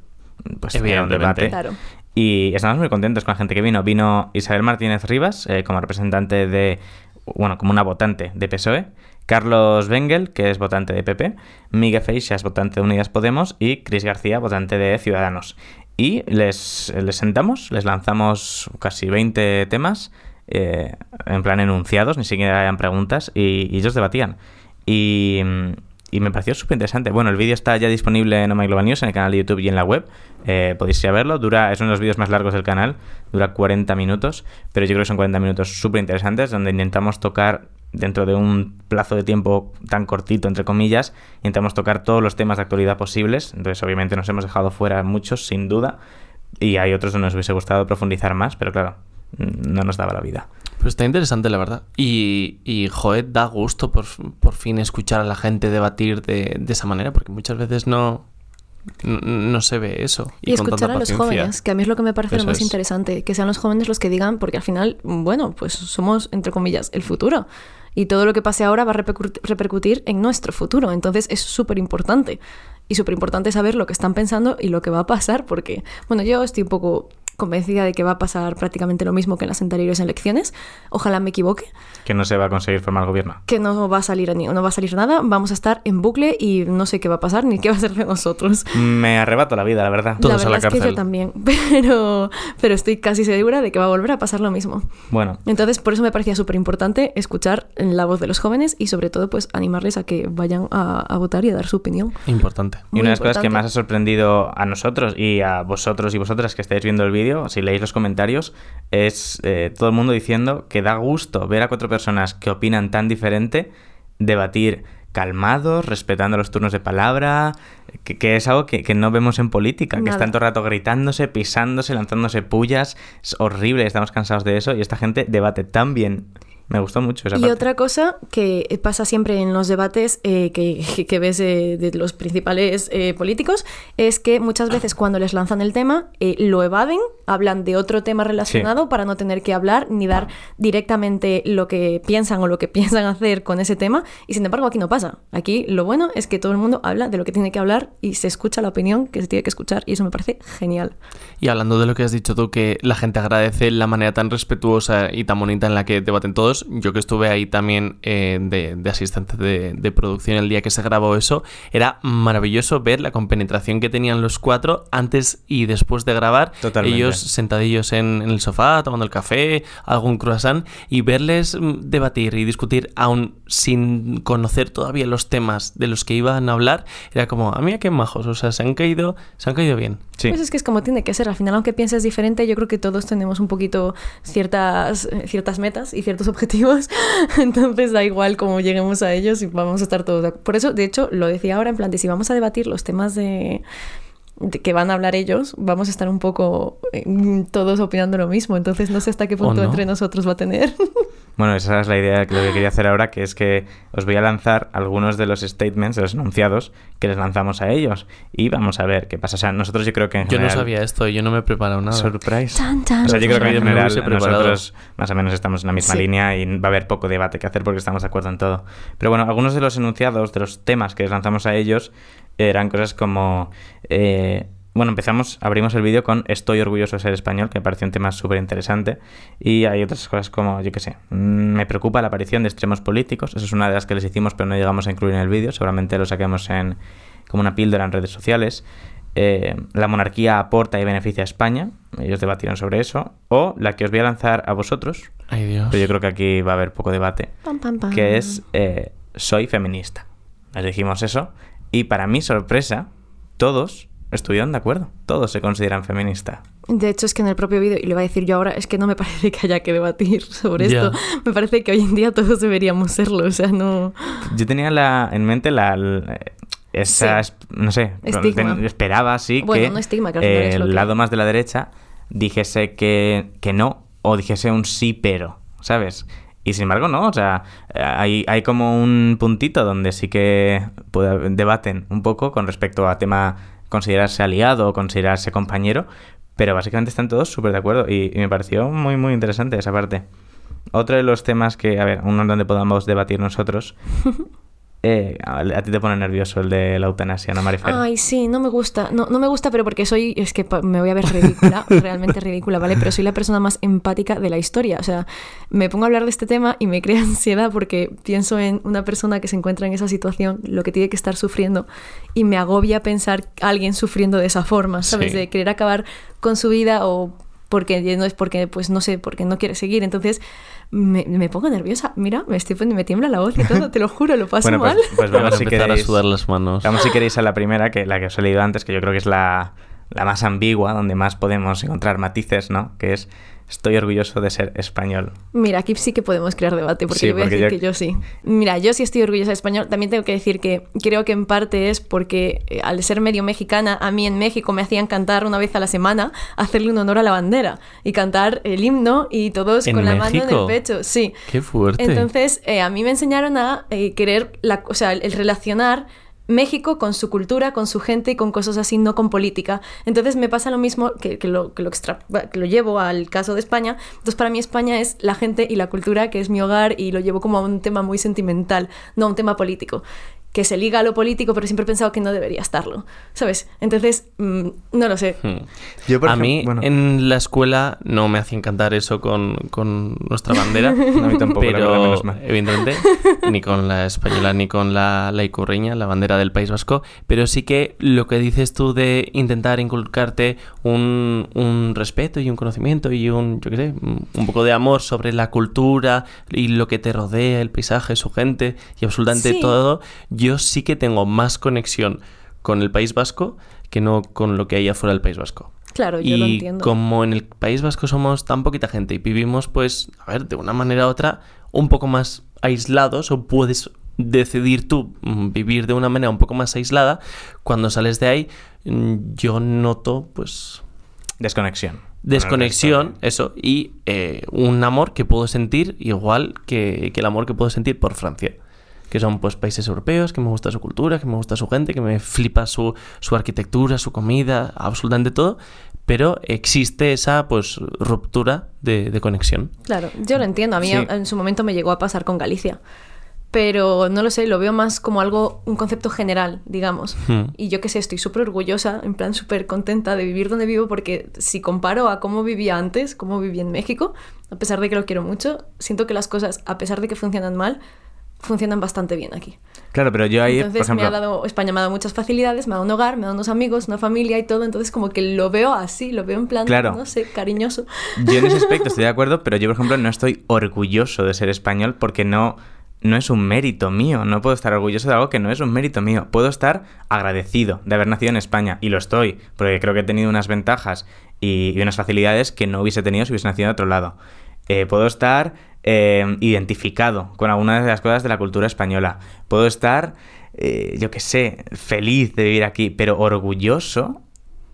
pues, era un debate. Claro. Y estamos muy contentos con la gente que vino. Vino Isabel Martínez Rivas eh, como representante de, bueno, como una votante de PSOE. Carlos Bengel, que es votante de PP. Miguel Feixas, votante de Unidas Podemos. Y Cris García, votante de Ciudadanos. Y les, les sentamos, les lanzamos casi 20 temas, eh, en plan enunciados, ni siquiera eran preguntas, y, y ellos debatían. Y, y me pareció súper interesante. Bueno, el vídeo está ya disponible en My Global News, en el canal de YouTube y en la web. Eh, podéis ir a verlo. Dura, es uno de los vídeos más largos del canal. Dura 40 minutos, pero yo creo que son 40 minutos súper interesantes, donde intentamos tocar dentro de un plazo de tiempo tan cortito, entre comillas, intentamos tocar todos los temas de actualidad posibles. Entonces, obviamente, nos hemos dejado fuera muchos, sin duda. Y hay otros donde nos hubiese gustado profundizar más, pero claro, no nos daba la vida. Pues está interesante, la verdad. Y, y joder, da gusto por, por fin escuchar a la gente debatir de, de esa manera, porque muchas veces no, no, no se ve eso. Y, escuchar a los paciencia. jóvenes, que a mí es lo que me parece Eso lo más es. interesante, que sean los jóvenes los que digan, porque al final, bueno, pues somos, entre comillas, el futuro. Y todo lo que pase ahora va a repercu- repercutir en nuestro futuro. Entonces es súper importante. Y súper importante saber lo que están pensando y lo que va a pasar, porque, bueno, yo estoy un poco convencida de que va a pasar prácticamente lo mismo que en las anteriores elecciones. Ojalá me equivoque, Que no se va a conseguir formar gobierno. que no va a salir ni- no va a salir nada, vamos a estar en bucle y no sé qué va a pasar ni qué va a ser de nosotros. Me arrebato la vida, la verdad. Todos la a la verdad es que cárcel. yo también, pero, pero estoy casi segura de que va a volver a pasar lo mismo. Bueno, Entonces, por eso me parecía súper importante escuchar la voz de los jóvenes y sobre todo, pues animarles a que vayan a, a votar y a dar su opinión. Importante. Y Muy una de las cosas que más ha sorprendido a nosotros y a vosotros y vosotras que estáis viendo el vídeo, si leéis los comentarios, es eh, todo el mundo diciendo que da gusto ver a cuatro personas que opinan tan diferente debatir calmados, respetando los turnos de palabra, que, que es algo que, que no vemos en política, que están todo el rato gritándose, pisándose, lanzándose pullas. Es horrible, estamos cansados de eso y esta gente debate tan bien. Me gustó mucho esa Y parte. otra cosa que pasa siempre en los debates eh, que, que- ves eh, de los principales eh, políticos es que muchas veces cuando les lanzan el tema eh, lo evaden, hablan de otro tema relacionado para no tener que hablar ni dar directamente lo que piensan o lo que piensan hacer con ese tema. Y sin embargo aquí no pasa. Aquí lo bueno es que todo el mundo habla de lo que tiene que hablar y se escucha la opinión que se tiene que escuchar y eso me parece genial. Y hablando de lo que has dicho tú, que la gente agradece la manera tan respetuosa y tan bonita en la que debaten todos, yo que estuve ahí también eh, de, de asistente de, de producción el día que se grabó eso, era maravilloso ver la compenetración que tenían los cuatro antes y después de grabar. Totalmente. Ellos sentadillos en, en el sofá, tomando el café, algún croissant, y verles mm, debatir y discutir aún sin conocer todavía los temas de los que iban a hablar, era como, a mí qué majos, o sea, se han caído, se han caído bien. Sí. Pues es que es como tiene que ser. Al final, aunque pienses diferente, yo creo que todos tenemos un poquito ciertas, ciertas metas y ciertos objetivos. Entonces da igual cómo lleguemos a ellos y vamos a estar todos. de ac- Por eso, de hecho, lo decía ahora, en plan, de si vamos a debatir los temas de, de que van a hablar ellos, vamos a estar un poco eh, todos opinando lo mismo. Entonces no sé hasta qué punto no. entre nosotros va a tener. Bueno, esa es la idea que lo que quería hacer ahora, que es que os voy a lanzar algunos de los statements, de los enunciados que les lanzamos a ellos y vamos a ver qué pasa. O sea, nosotros yo creo que en Yo no sabía esto, yo no me he preparado nada. Surprise. O sea, yo creo que en general nosotros más o menos estamos en la misma Sí. línea y va a haber poco debate que hacer porque estamos de acuerdo en todo. Pero bueno, algunos de los enunciados, de los temas que les lanzamos a ellos, eran cosas como... eh, bueno, empezamos, abrimos el vídeo con Estoy orgulloso de ser español, que me pareció un tema súper interesante. Y hay otras cosas como, yo qué sé, mm, me preocupa la aparición de extremos políticos. Esa es una de las que les hicimos, pero no llegamos a incluir en el vídeo. Seguramente lo saquemos en, como una píldora en redes sociales. Eh, la monarquía aporta y beneficia a España. Ellos debatieron sobre eso. O la que os voy a lanzar a vosotros, Ay, Dios. pero yo creo que aquí va a haber poco debate, Pam, pam, pam. que es eh, soy feminista. Les dijimos eso y para mi sorpresa, todos estuvieron de acuerdo. Todos se consideran feministas. De hecho, es que en el propio vídeo, y lo voy a decir yo ahora, es que no me parece que haya que debatir sobre esto. Me parece que hoy en día todos deberíamos serlo. O sea, no. Yo tenía la, en mente la... la- esa, Sí. no sé, ten- esperaba sí Bueno, que no estigma, que eh, el que- lado más de la derecha dijese que, que no o dijese un sí pero, ¿sabes? Y sin embargo no, o sea, hay, hay como un puntito donde sí que debaten un poco con respecto a tema considerarse aliado o considerarse compañero, pero básicamente están todos súper de acuerdo y, y me pareció muy muy interesante esa parte. Otro de los temas que, a ver, uno donde podamos debatir nosotros, eh, a, ti te pone nervioso el de la eutanasia, ¿no, Marifer? Ay, sí, no me gusta. No, no me gusta, pero porque soy. Es que me voy a ver ridícula, realmente ridícula, ¿vale? Pero soy la persona más empática de la historia. O sea, me pongo a hablar de este tema y me crea ansiedad porque pienso en una persona que se encuentra en esa situación, lo que tiene que estar sufriendo, y me agobia pensar a alguien sufriendo de esa forma, ¿sabes? Sí. De querer acabar con su vida o porque no es porque, pues no sé, porque no quiere seguir. Entonces me, me pongo nerviosa. Mira, me, estoy, me tiembla la voz y todo, te lo juro, lo paso Bueno, pues, mal. pues vamos a si empezar queréis. a sudar las manos. Vamos si queréis a la primera, que la que os he leído antes, que yo creo que es la, la más ambigua, donde más podemos encontrar matices, ¿no? Que es estoy orgulloso de ser español. Mira, aquí sí que podemos crear debate, porque Sí, yo voy a decir yo- que yo sí. Mira, yo sí estoy orgullosa de español. También tengo que decir que creo que en parte es porque eh, al ser medio mexicana, a mí en México me hacían cantar una vez a la semana, hacerle un honor a la bandera y cantar el himno y todos ¿En con la mano en el pecho. Sí. Qué fuerte. Entonces, eh, a mí me enseñaron a eh, querer, la, o sea, el, el relacionar México con su cultura, con su gente y con cosas así, no con política. Entonces me pasa lo mismo que, que lo, que, lo que lo llevo al caso de España. Entonces para mí España es la gente y la cultura, que es mi hogar, y lo llevo como a un tema muy sentimental, no a un tema político. Que se liga a lo político, pero siempre he pensado que no debería estarlo. ¿Sabes? Entonces, mm, no lo sé. Hmm. Yo, por a mí bueno. en la escuela no me hacían cantar eso con, con nuestra bandera. No, a mí tampoco, la pero menos mal. evidentemente ni con la española ni con la, la icurreña, la bandera del País Vasco. Pero sí que lo que dices tú de intentar inculcarte un, un respeto y un conocimiento y un, yo qué sé, un poco de amor sobre la cultura y lo que te rodea, el paisaje, su gente y absolutamente Sí. todo, yo sí que tengo más conexión con el País Vasco que no con lo que hay afuera del País Vasco. Claro, yo y lo entiendo. como en el País Vasco somos tan poquita gente y vivimos, pues, a ver, de una manera u otra, un poco más aislados, o puedes decidir tú mm, vivir de una manera un poco más aislada, cuando sales de ahí, mm, yo noto, pues, Desconexión. desconexión, eso, y eh, un amor que puedo sentir igual que, que el amor que puedo sentir por Francia. Que son pues países europeos, que me gusta su cultura, que me gusta su gente, que me flipa su, su arquitectura, su comida, absolutamente todo. Pero existe esa pues ruptura de, de conexión. Claro, yo lo entiendo. A mí Sí. en su momento me llegó a pasar con Galicia. Pero no lo sé, lo veo más como algo, un concepto general, digamos. Hmm. Y yo que sé, estoy súper orgullosa, en plan súper contenta de vivir donde vivo, porque si comparo a cómo vivía antes, cómo vivía en México, a pesar de que lo quiero mucho, siento que las cosas, a pesar de que funcionan mal, funcionan bastante bien aquí. Claro, pero yo ahí, entonces por ejemplo, me ha dado, España me ha dado muchas facilidades, me ha dado un hogar, me ha dado unos amigos, una familia y todo, entonces como que lo veo así, lo veo en plan, Claro. no sé, cariñoso. Yo en ese aspecto estoy de acuerdo, pero yo, por ejemplo, no estoy orgulloso de ser español porque no, no es un mérito mío. No puedo estar orgulloso de algo que no es un mérito mío. Puedo estar agradecido de haber nacido en España, y lo estoy, porque creo que he tenido unas ventajas y, y unas facilidades que no hubiese tenido si hubiese nacido en otro lado. Eh, puedo estar eh, identificado con algunas de las cosas de la cultura española. Puedo estar, eh, yo qué sé, feliz de vivir aquí, pero orgulloso.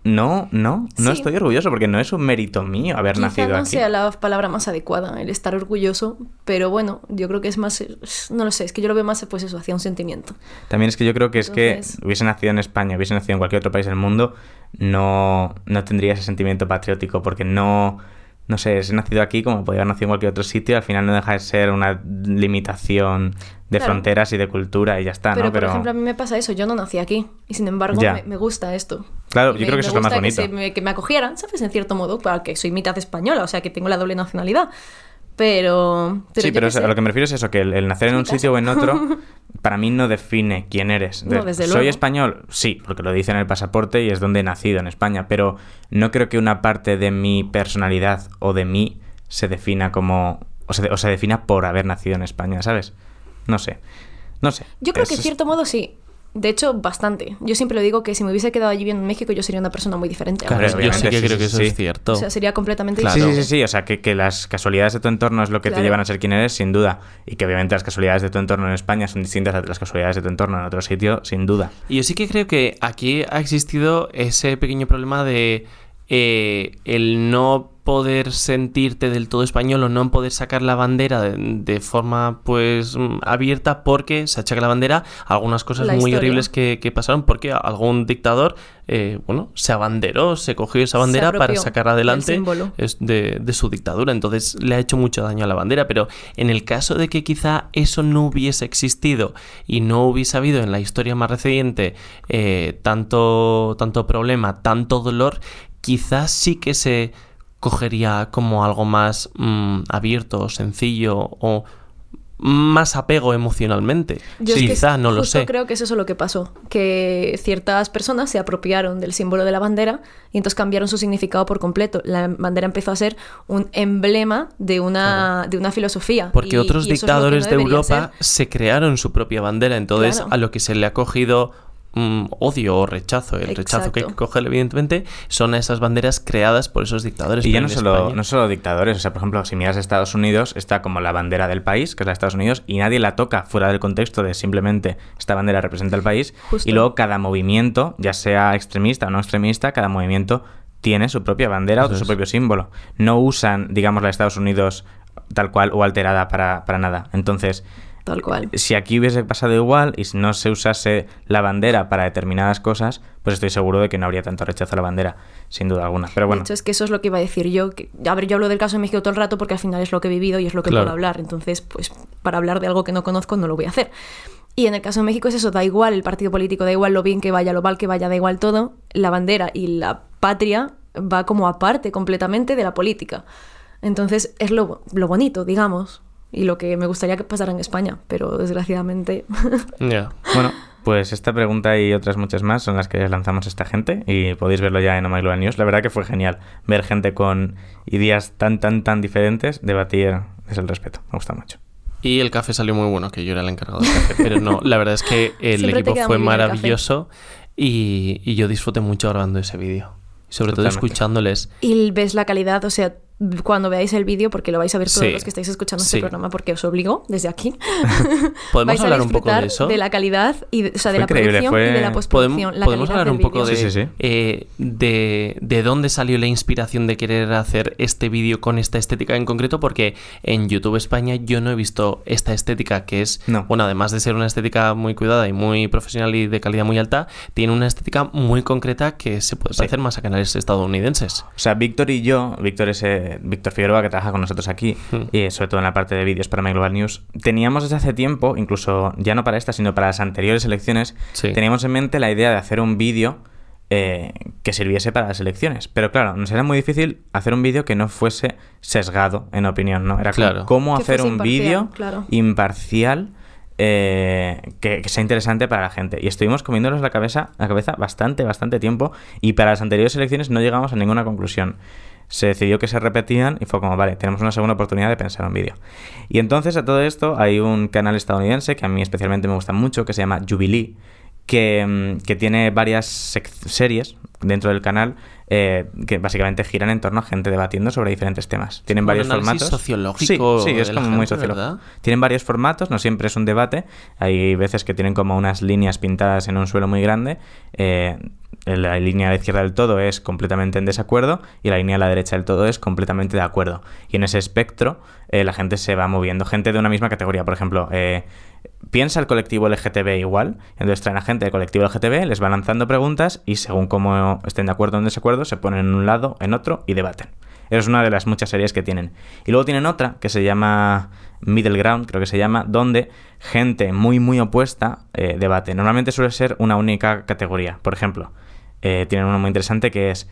No, no, no Sí. estoy orgulloso porque no es un mérito mío haber Quizá nacido no aquí. sea la palabra más adecuada, el estar orgulloso, pero bueno, yo creo que es más, no lo sé, es que yo lo veo más pues eso, hacia un sentimiento. También es que yo creo que es Entonces- que hubiese nacido en España, hubiese nacido en cualquier otro país del mundo, no, no tendría ese sentimiento patriótico porque no, no sé, he nacido aquí como podría haber nacido en cualquier otro sitio, al final no deja de ser una limitación de Claro. fronteras y de cultura y ya está, pero ¿no? por ejemplo a mí me pasa eso, yo no nací aquí y sin embargo me, me gusta esto. Claro, Y yo me- creo que eso es lo más bonito. Que, se me, que me acogieran, ¿sabes? En cierto modo, porque soy mitad española, o sea que tengo la doble nacionalidad. Pero... sí, pero a lo que me refiero es eso, que el, el nacer en un sitio o en otro, para mí no define quién eres. No, desde ¿Soy luego. español? Sí, porque lo dice en el pasaporte y es donde he nacido, en España, pero no creo que una parte de mi personalidad o de mí se defina como... o se, o se defina por haber nacido en España, ¿sabes? No sé. No sé. Yo creo que en cierto modo sí. De hecho, bastante. Yo siempre lo digo que si me hubiese quedado allí viviendo en México, yo sería una persona muy diferente. Claro, ahora. yo sí que sí, creo que eso sí. es cierto. O sea, sería completamente Claro. Sí, sí, sí, sí, o sea, que, que las casualidades de tu entorno es lo que te llevan a ser quien eres, sin duda. Y que obviamente las casualidades de tu entorno en España son distintas a las casualidades de tu entorno en otro sitio, sin duda. Y yo sí que creo que aquí ha existido ese pequeño problema de eh, el no poder sentirte del todo español o no poder sacar la bandera de, de forma pues mm, abierta porque se achaca la bandera a algunas cosas La muy historia. horribles que, que pasaron porque algún dictador eh, bueno se abanderó, se cogió esa bandera para sacar del adelante de su dictadura. Entonces le ha hecho mucho daño a la bandera. Pero en el caso de que quizá eso no hubiese existido y no hubiese habido en la historia más reciente eh, tanto, tanto problema, tanto dolor, quizás sí que se cogería como algo más mm, abierto, sencillo o más apego emocionalmente. Yo es que quizá, no lo sé. creo que es eso lo que pasó, que ciertas personas se apropiaron del símbolo de la bandera y entonces cambiaron su significado por completo. La bandera empezó a ser un emblema de una, de una filosofía. Porque y- otros y dictadores no de Europa ser. se crearon su propia bandera, entonces Claro. a lo que se le ha cogido mm, odio o rechazo, el rechazo que hay que coger, evidentemente, son a esas banderas creadas por esos dictadores. Y ya no solo, no solo dictadores, o sea, por ejemplo, si miras Estados Unidos, está como la bandera del país, que es la de Estados Unidos, y nadie la toca fuera del contexto de simplemente esta bandera representa el país. Justo. Y luego cada movimiento, ya sea extremista o no extremista, cada movimiento tiene su propia bandera Eso o su es. propio símbolo. No usan, digamos, la de Estados Unidos tal cual o alterada para, para nada. Entonces, Tal cual. si aquí hubiese pasado igual y si no se usase la bandera para determinadas cosas, pues estoy seguro de que no habría tanto rechazo a la bandera, sin duda alguna. Pero bueno, De hecho, es que eso es lo que iba a decir yo. Que, a ver, yo hablo del caso de México todo el rato porque al final es lo que he vivido y es lo que Claro. puedo hablar. Entonces, pues para hablar de algo que no conozco no lo voy a hacer. Y en el caso de México es eso, da igual el partido político, da igual lo bien que vaya, lo mal que vaya, da igual todo. La bandera y la patria va como aparte completamente de la política. Entonces es lo, lo bonito, digamos, y lo que me gustaría que pasara en España, pero desgraciadamente... Ya. Bueno, pues esta pregunta y otras muchas más son las que lanzamos a esta gente y podéis verlo ya en My Global News. La verdad que fue genial ver gente con ideas tan, tan, tan diferentes debatir desde el respeto. Me gusta mucho. Y el café salió muy bueno, que yo era el encargado del café. Pero no, la verdad es que el equipo fue maravilloso y, y yo disfruté mucho grabando ese vídeo. Sobre todo escuchándoles. Y ves la calidad, o sea, cuando veáis el vídeo, porque lo vais a ver todos Sí. los que estáis escuchando Sí. este programa, porque os obligo desde aquí. ¿Podemos vais a hablar un poco de eso? la calidad, y de, o sea, de Fue la producción fue- y de la postproducción. la podemos hablar un poco de Sí, eso. sí, sí. Eh, de, de dónde salió la inspiración de querer hacer este vídeo con esta estética en concreto, porque en YouTube España yo no he visto esta estética que es, No. bueno, además de ser una estética muy cuidada y muy profesional y de calidad muy alta, tiene una estética muy concreta que se puede Sí. parecer más a canales estadounidenses. O sea, Víctor y yo, Víctor es eh, Víctor Figueroa, que trabaja con nosotros aquí, Hmm. y sobre todo en la parte de vídeos para My Global News, teníamos desde hace tiempo, incluso ya no para esta, sino para las anteriores elecciones, Sí. teníamos en mente la idea de hacer un vídeo eh, que sirviese para las elecciones. Pero claro, nos era muy difícil hacer un vídeo que no fuese sesgado en opinión, ¿no? Era como, Claro. cómo hacer un vídeo claro. imparcial eh, que, que sea interesante para la gente. Y estuvimos comiéndonos la cabeza, la cabeza bastante, bastante tiempo. Y para las anteriores elecciones no llegamos a ninguna conclusión. Se decidió que se repetían y fue como, vale, tenemos una segunda oportunidad de pensar un vídeo. Y entonces a todo esto hay un canal estadounidense que a mí especialmente me gusta mucho, que se llama Jubilee, que, mm, que tiene varias series dentro del canal eh, que básicamente giran en torno a gente debatiendo sobre diferentes temas. Tienen varios formatos. sociológico Sí, sí, es como muy sociológico. Tienen varios formatos, no siempre es un debate. Hay veces que tienen como unas líneas pintadas en un suelo muy grande. Eh, la línea a la izquierda del todo es completamente en desacuerdo y la línea a la derecha del todo es completamente de acuerdo. Y en ese espectro eh, la gente se va moviendo. Gente de una misma categoría, por ejemplo, eh, piensa el colectivo LGTB igual. Entonces traen a gente del colectivo LGTB, les van lanzando preguntas y según cómo estén de acuerdo o en desacuerdo, se ponen en un lado, en otro y debaten. Es una de las muchas series que tienen. Y luego tienen otra que se llama Middle Ground, creo que se llama, donde gente muy, muy opuesta eh, debate. Normalmente suele ser una única categoría. Por ejemplo, eh, tienen uno muy interesante que es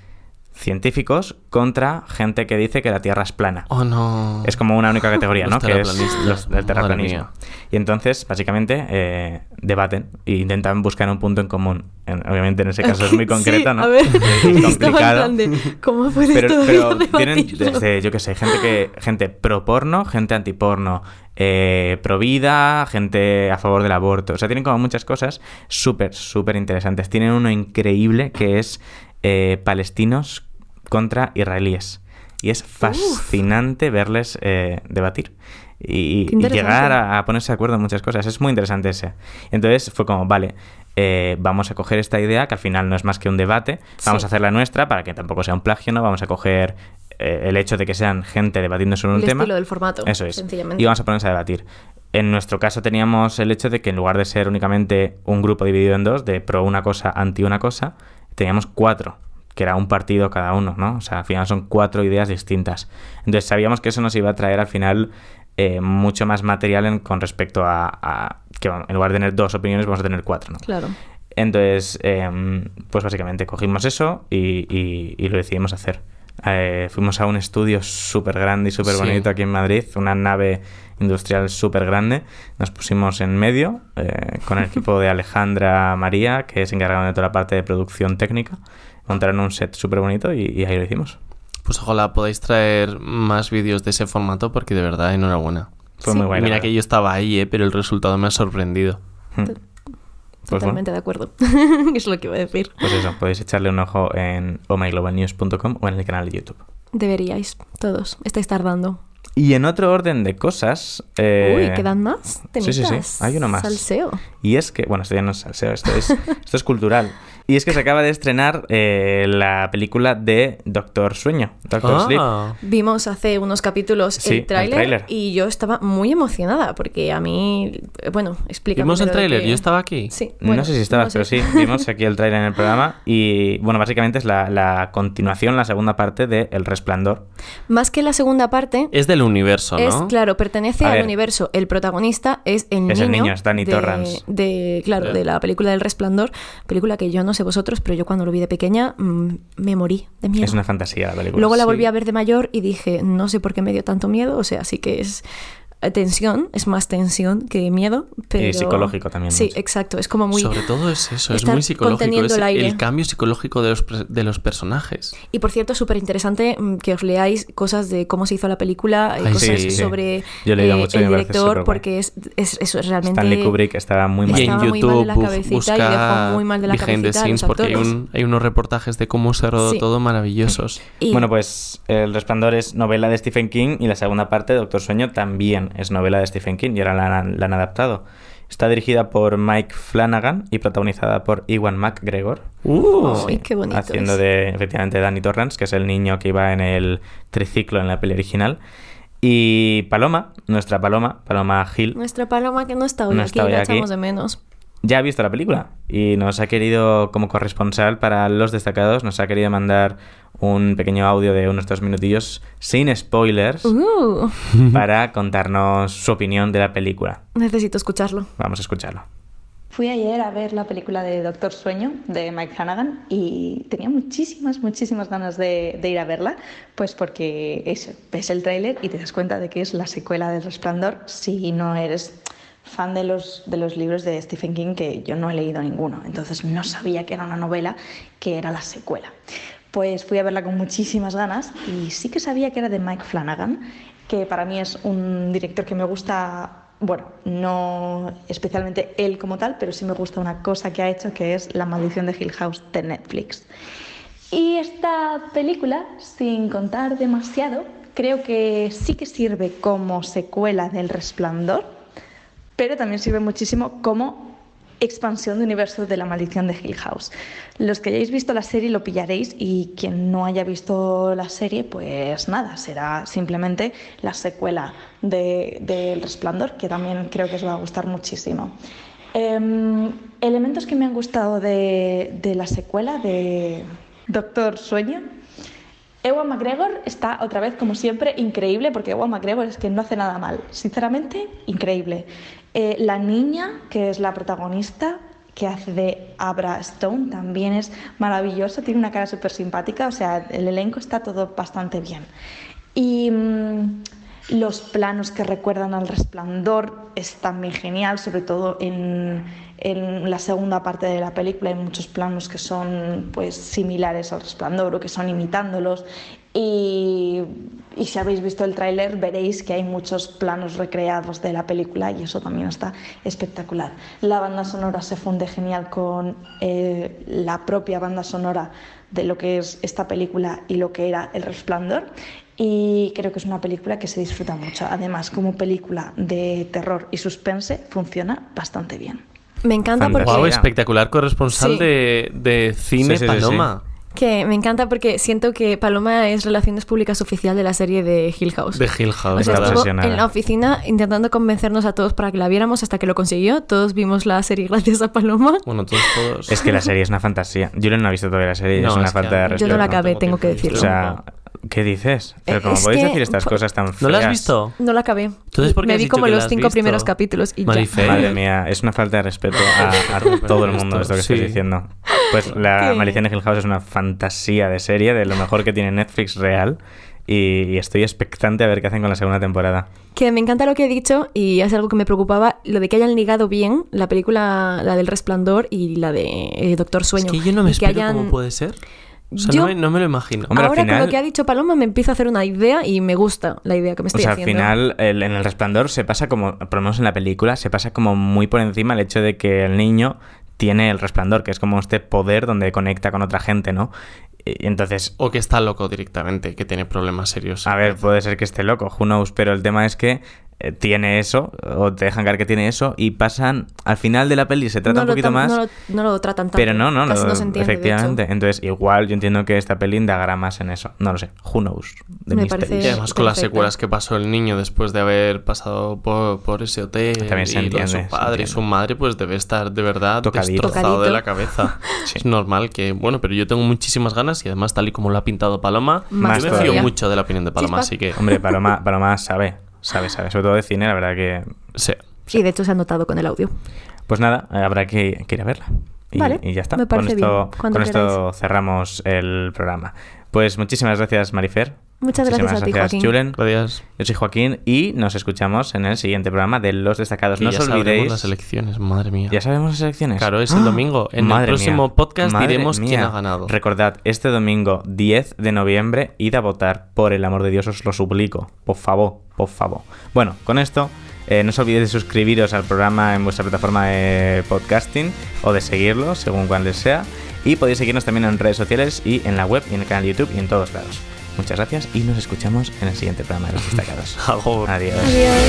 científicos contra gente que dice que la Tierra es plana. Oh, no. Es como una única categoría, ¿no? Que es los del terraplanismo. Y entonces, básicamente, eh, debaten e intentan buscar un punto en común. En- obviamente, en ese caso es muy concreto, Sí, ¿no? A ver, Es complicado. de, ¿cómo puedes Pero, pero tienen desde, yo qué sé, gente que gente pro porno, gente antiporno, eh, pro vida, gente a favor del aborto. O sea, tienen como muchas cosas súper, súper interesantes. Tienen uno increíble que es eh, palestinos contra israelíes. Y es fascinante verles eh, debatir. Y, llegar a, a ponerse de acuerdo en muchas cosas. Es muy interesante ese. Entonces fue como, vale, eh, vamos a coger esta idea, que al final no es más que un debate, vamos Sí. a hacer la nuestra para que tampoco sea un plagio, ¿no? Vamos a coger el hecho de que sean gente debatiendo sobre un El tema. estilo del formato, Eso es. sencillamente. Y vamos a ponerse a debatir. En nuestro caso teníamos el hecho de que en lugar de ser únicamente un grupo dividido en dos, de pro una cosa, anti una cosa, teníamos cuatro, que era un partido cada uno, ¿no? O sea, al final son cuatro ideas distintas. Entonces sabíamos que eso nos iba a traer al final eh, mucho más material en- con respecto a, a que bueno, en lugar de tener dos opiniones vamos a tener cuatro, ¿no? Claro. Entonces, em, pues básicamente cogimos eso y, y- y lo decidimos hacer. Eh, fuimos a un estudio súper grande y súper Sí. bonito aquí en Madrid, una nave industrial súper grande. Nos pusimos en medio eh, con el equipo de Alejandra María, que se encargaron de toda la parte de producción técnica. Montaron un set súper bonito y, y ahí lo hicimos. Pues ojalá podáis traer más vídeos de ese formato porque de verdad enhorabuena. Fue Sí. muy bueno. Mira que yo estaba ahí, eh, pero el resultado me ha sorprendido. Mm. Pues Totalmente de acuerdo. es lo que iba a decir. Pues eso, podéis echarle un ojo en omyglobalnews.com o en el canal de YouTube. Deberíais, todos. Estáis tardando. Y en otro orden de cosas... eh, Uy, ¿quedan más? sí, sí, sí, hay uno más. Salseo. Y es que, bueno, esto ya no es salseo, esto es, esto es cultural. Y es que se acaba de estrenar eh, la película de Doctor Sueño, Doctor Sleep. Ah, Vimos hace unos capítulos Sí, el el tráiler tráiler. y yo estaba muy emocionada porque a mí, bueno, explícame. ¿Vimos el tráiler? que- Yo estaba aquí. Sí. no sé si estabas, no pero sí, vimos aquí el trailer en el programa y, bueno, básicamente es la, la continuación, la segunda parte de El Resplandor. Más que la segunda parte, Es del universo, ¿no? es, claro, pertenece A al ver. universo. El protagonista es el Es niño. el niño, es Danny de, Torrance. De, claro, de la película del Resplandor. Película que yo no sé vosotros, pero yo cuando lo vi de pequeña mm, me morí de miedo. Es una fantasía la película. Luego la Sí. volví a ver de mayor y dije, no sé por qué me dio tanto miedo, o sea, sí que es tensión, es más tensión que miedo, pero... psicológico también Sí, mucho. exacto, es como muy... Sobre todo es eso, es muy psicológico. Es el aire. el cambio psicológico de los, pre- de los personajes. Y por cierto, súper interesante mm, que os leáis cosas de cómo se hizo la película, y Ay, cosas sí, sí. sobre Yo eh, mucho y el director, porque es, es, eso es realmente... Stanley Kubrick estaba muy mal. Y en Estaba muy mal de YouTube la buf- cabecita y dejó busca muy mal de la behind the cabecita a scenes porque hay, un- hay unos reportajes de cómo se rodó Sí. todo maravillosos. y- Bueno, pues El Resplandor es novela de Stephen King y la segunda parte, Doctor Sueño, también es novela de Stephen King y ahora la, han- la han adaptado. Está dirigida por Mike Flanagan y protagonizada por Iwan McGregor, Uh, Ay, qué bonito haciendo es. de, efectivamente, Danny Torrance, que es el niño que iba en el triciclo en la peli original. Y Paloma, nuestra Paloma, Paloma Hill, Nuestra paloma que no está hoy No aquí, está hoy la aquí. echamos de menos. Ya ha visto la película y nos ha querido, como corresponsal para los destacados, nos ha querido mandar un pequeño audio de unos dos minutillos sin spoilers Uh, para contarnos su opinión de la película. necesito escucharlo. Vamos a escucharlo. Fui ayer a ver la película de Doctor Sueño de Mike Flanagan y tenía muchísimas, muchísimas ganas de, de ir a verla, pues porque es, ves el tráiler y te das cuenta de que es la secuela del Resplandor si no eres fan de los, de los libros de Stephen King, que yo no he leído ninguno, entonces no sabía que era una novela, que era la secuela. Pues fui a verla con muchísimas ganas y sí que sabía que era de Mike Flanagan, que para mí es un director que me gusta bueno, no especialmente él como tal, pero sí me gusta una cosa que ha hecho que es La maldición de Hill House de Netflix. Y esta película, sin contar demasiado, creo que sí que sirve como secuela del Resplandor, pero también sirve muchísimo como expansión de universo de la maldición de Hill House. Los que hayáis visto la serie lo pillaréis y quien no haya visto la serie, pues nada, será simplemente la secuela de, de El Resplandor, que también creo que os va a gustar muchísimo. Em, elementos que me han gustado de, de la secuela de Doctor Sueño. Ewan McGregor está otra vez, como siempre, increíble, porque Ewan McGregor es que no hace nada mal. Sinceramente, increíble. Eh, la niña, que es la protagonista, que hace de Abra Stone, también es maravillosa, tiene una cara súper simpática, o sea, el elenco está todo bastante bien. Y mm, los planos que recuerdan al resplandor es también genial, sobre todo en, en la segunda parte de la película hay muchos planos que son pues similares al resplandor o que son imitándolos y, y si habéis visto el tráiler veréis que hay muchos planos recreados de la película y eso también está espectacular. La banda sonora se funde genial con eh, la propia banda sonora de lo que es esta película y lo que era El Resplandor y creo que es una película que se disfruta mucho. Además, como película de terror y suspense, funciona bastante bien. Me encanta Fantasía. porque... Wow, espectacular corresponsal Sí. de, de cine Sí, sí, sí, Paloma. Que me encanta porque siento que Paloma es Relaciones Públicas Oficial de la serie de Hill House. De Hill House, O sea, estuvo en la oficina intentando convencernos a todos para que la viéramos hasta que lo consiguió. Todos vimos la serie gracias a Paloma. Bueno, todos, todos. Es que la serie es una fantasía. Yo no he visto todavía la serie y No, es una es que falta de respeto. Yo no la acabé, tengo tengo que decirlo. O sea, ¿qué dices? Pero Eh, ¿cómo es podéis que- decir estas cosas tan feas? ¿No la has visto? No la acabé. Entonces, ¿por qué Me vi como los cinco visto? primeros capítulos y ya. Madre mía, es una falta de respeto a, a todo el mundo esto que Sí. estoy diciendo. Pues la ¿Qué? Maldición de Hill House es una fantasía de serie, de lo mejor que tiene Netflix real. Y, y estoy expectante a ver qué hacen con la segunda temporada. Que me encanta lo que he dicho y es algo que me preocupaba, lo de que hayan ligado bien la película, la del Resplandor y la de eh, Doctor Sueño. Es que yo no me explico hayan- cómo puede ser. O sea, Yo- no, me, no me lo imagino. Hombre, Ahora final- con lo que ha dicho Paloma me empiezo a hacer una idea y me gusta la idea que me O estoy sea, al final, el- en el resplandor se pasa como, por lo menos en la película, se pasa como muy por encima el hecho de que el niño tiene el resplandor, que es como este poder donde conecta con otra gente, ¿no? Y entonces, O que está loco directamente, que tiene problemas serios. a ver, puede ser que esté loco, who knows, pero el tema es que tiene eso, o te dejan caer que tiene eso, y pasan, al final de la peli se trata no un poquito tan- más, No lo, no lo tratan tanto. pero no, no, Casi no, no se entiende, de efectivamente. Entonces, igual yo entiendo que esta peli indagará más en eso. No lo sé, who knows. de Me misterios. parece- Y además con las secuelas que pasó el niño después de haber pasado por, por ese hotel También se y de entiende, su se padre y su madre, pues debe estar de verdad Tocadito. destrozado de Tocadito. la cabeza. Sí. Es normal que, bueno, pero yo tengo muchísimas ganas y además tal y como lo ha pintado Paloma, Más yo me fío mucho de la opinión de Paloma, Chispas. así que Hombre, Paloma, Paloma sabe, sabe, sabe, sobre todo de cine, la verdad que... sí. Y de hecho se ha notado con el audio. Pues nada, habrá que, que ir a verla. Y, Vale, y ya está. me parece con esto, bien, cuando con esto queráis. cerramos el programa. Pues muchísimas gracias, Marifer. Muchas gracias Muchísimas a ti, gracias, Joaquín. Julen. Gracias. Yo soy Joaquín y nos escuchamos en el siguiente programa de Los Destacados. Que no ya os olvidéis. las elecciones, madre mía. ¿Ya sabemos las elecciones? Claro, es el domingo. En el próximo mía. podcast Madre diremos quién ha ganado. Recordad, este domingo 10 de noviembre, id a votar. Por el amor de Dios, os lo suplico. Por favor, por favor. Bueno, con esto, eh, no os olvidéis de suscribiros al programa en vuestra plataforma de podcasting o de seguirlo, según cuál les sea. Y podéis seguirnos también en redes sociales y en la web y en el canal de YouTube y en todos lados. Muchas gracias y nos escuchamos en el siguiente programa de Los Destacados. Adiós. Adiós.